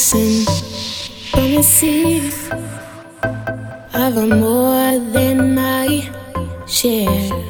listen sea. I've a more than I share.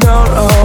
heart, shed a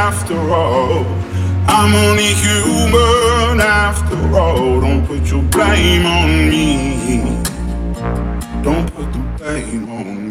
after all. I'm only human after all. Don't put your blame on me. Don't put the blame on me.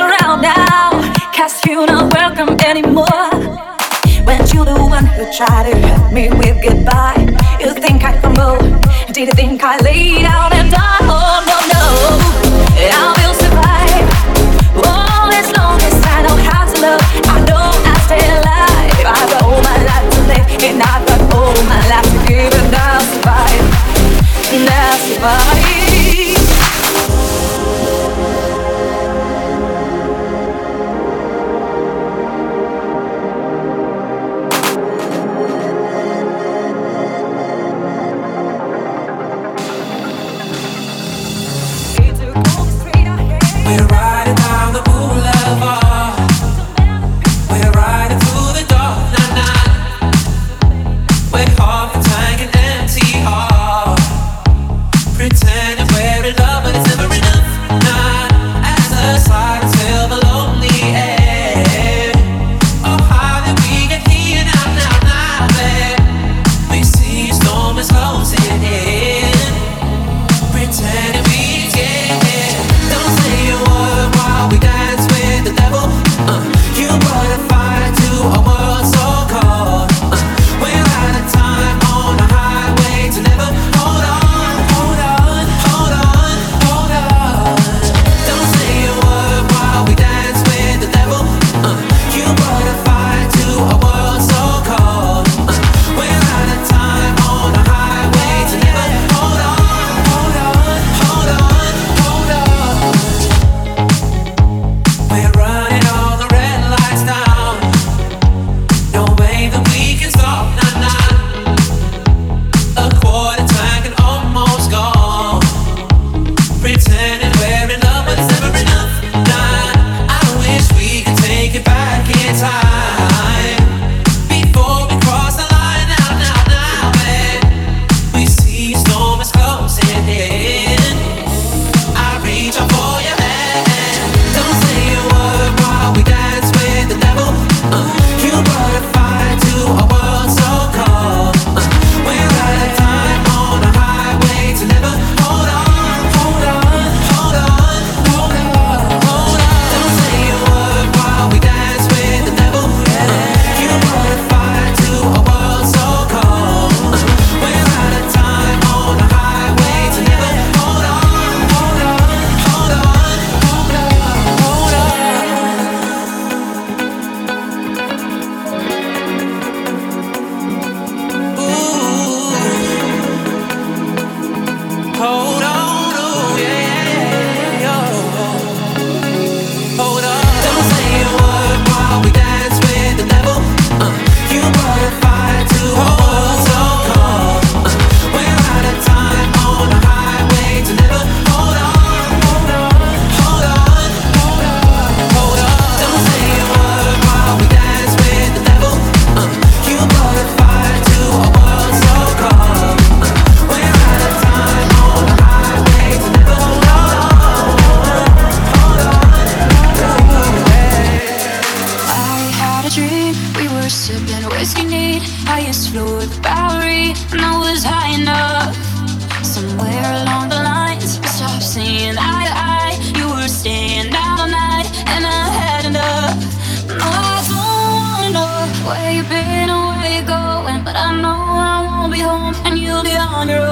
around now, cause you're not welcome anymore. When you the one who tried to hurt me with goodbye, you think I'd crumble? Did you think I'd lay down and die? Oh, no, no, I will survive. All as long as I know how to love, I know I stay alive. I've got all my life to live, and I've got all my life to give, and I'll survive. And I'll survive. kind whiskey need. Highest floor the Bowery. And I was high enough. Somewhere along the lines I stopped seeing eye to eye. You were staying out all night And I had enough. No, I don't wanna know Where you been or where you going But I know I won't be home And you'll be on your own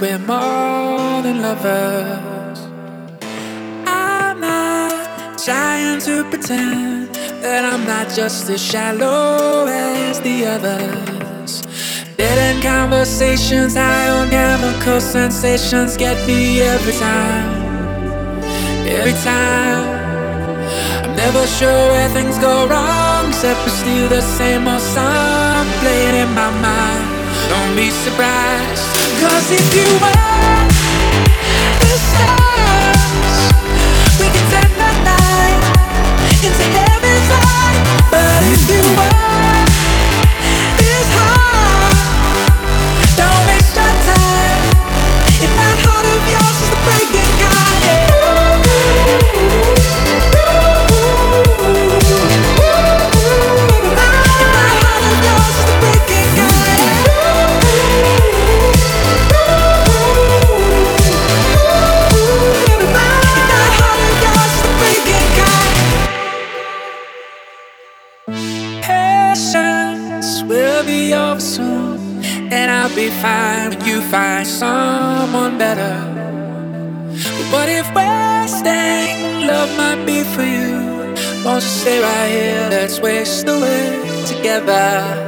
nowhere more than lovers. I'm not trying to pretend that I'm not just as shallow as the others. Dead end conversations, high on chemical sensations get me every time. Every time. I'm never sure where things go wrong, except for still the same old song playing in my mind. Don't be surprised, cause if you were the stars, we can turn the night into heaven's light. But if you were fine when you find someone better. But what if wasting love might be for you? Won't you stay right here? Let's waste away together.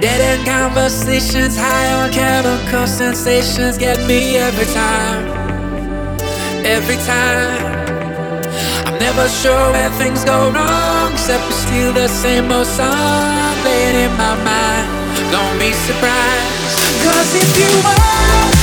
Dead end conversations, high on chemical sensations, get me every time. Every time. I'm never sure where things go wrong, except for still the same old song playing in my mind. Don't be surprised, cause if you were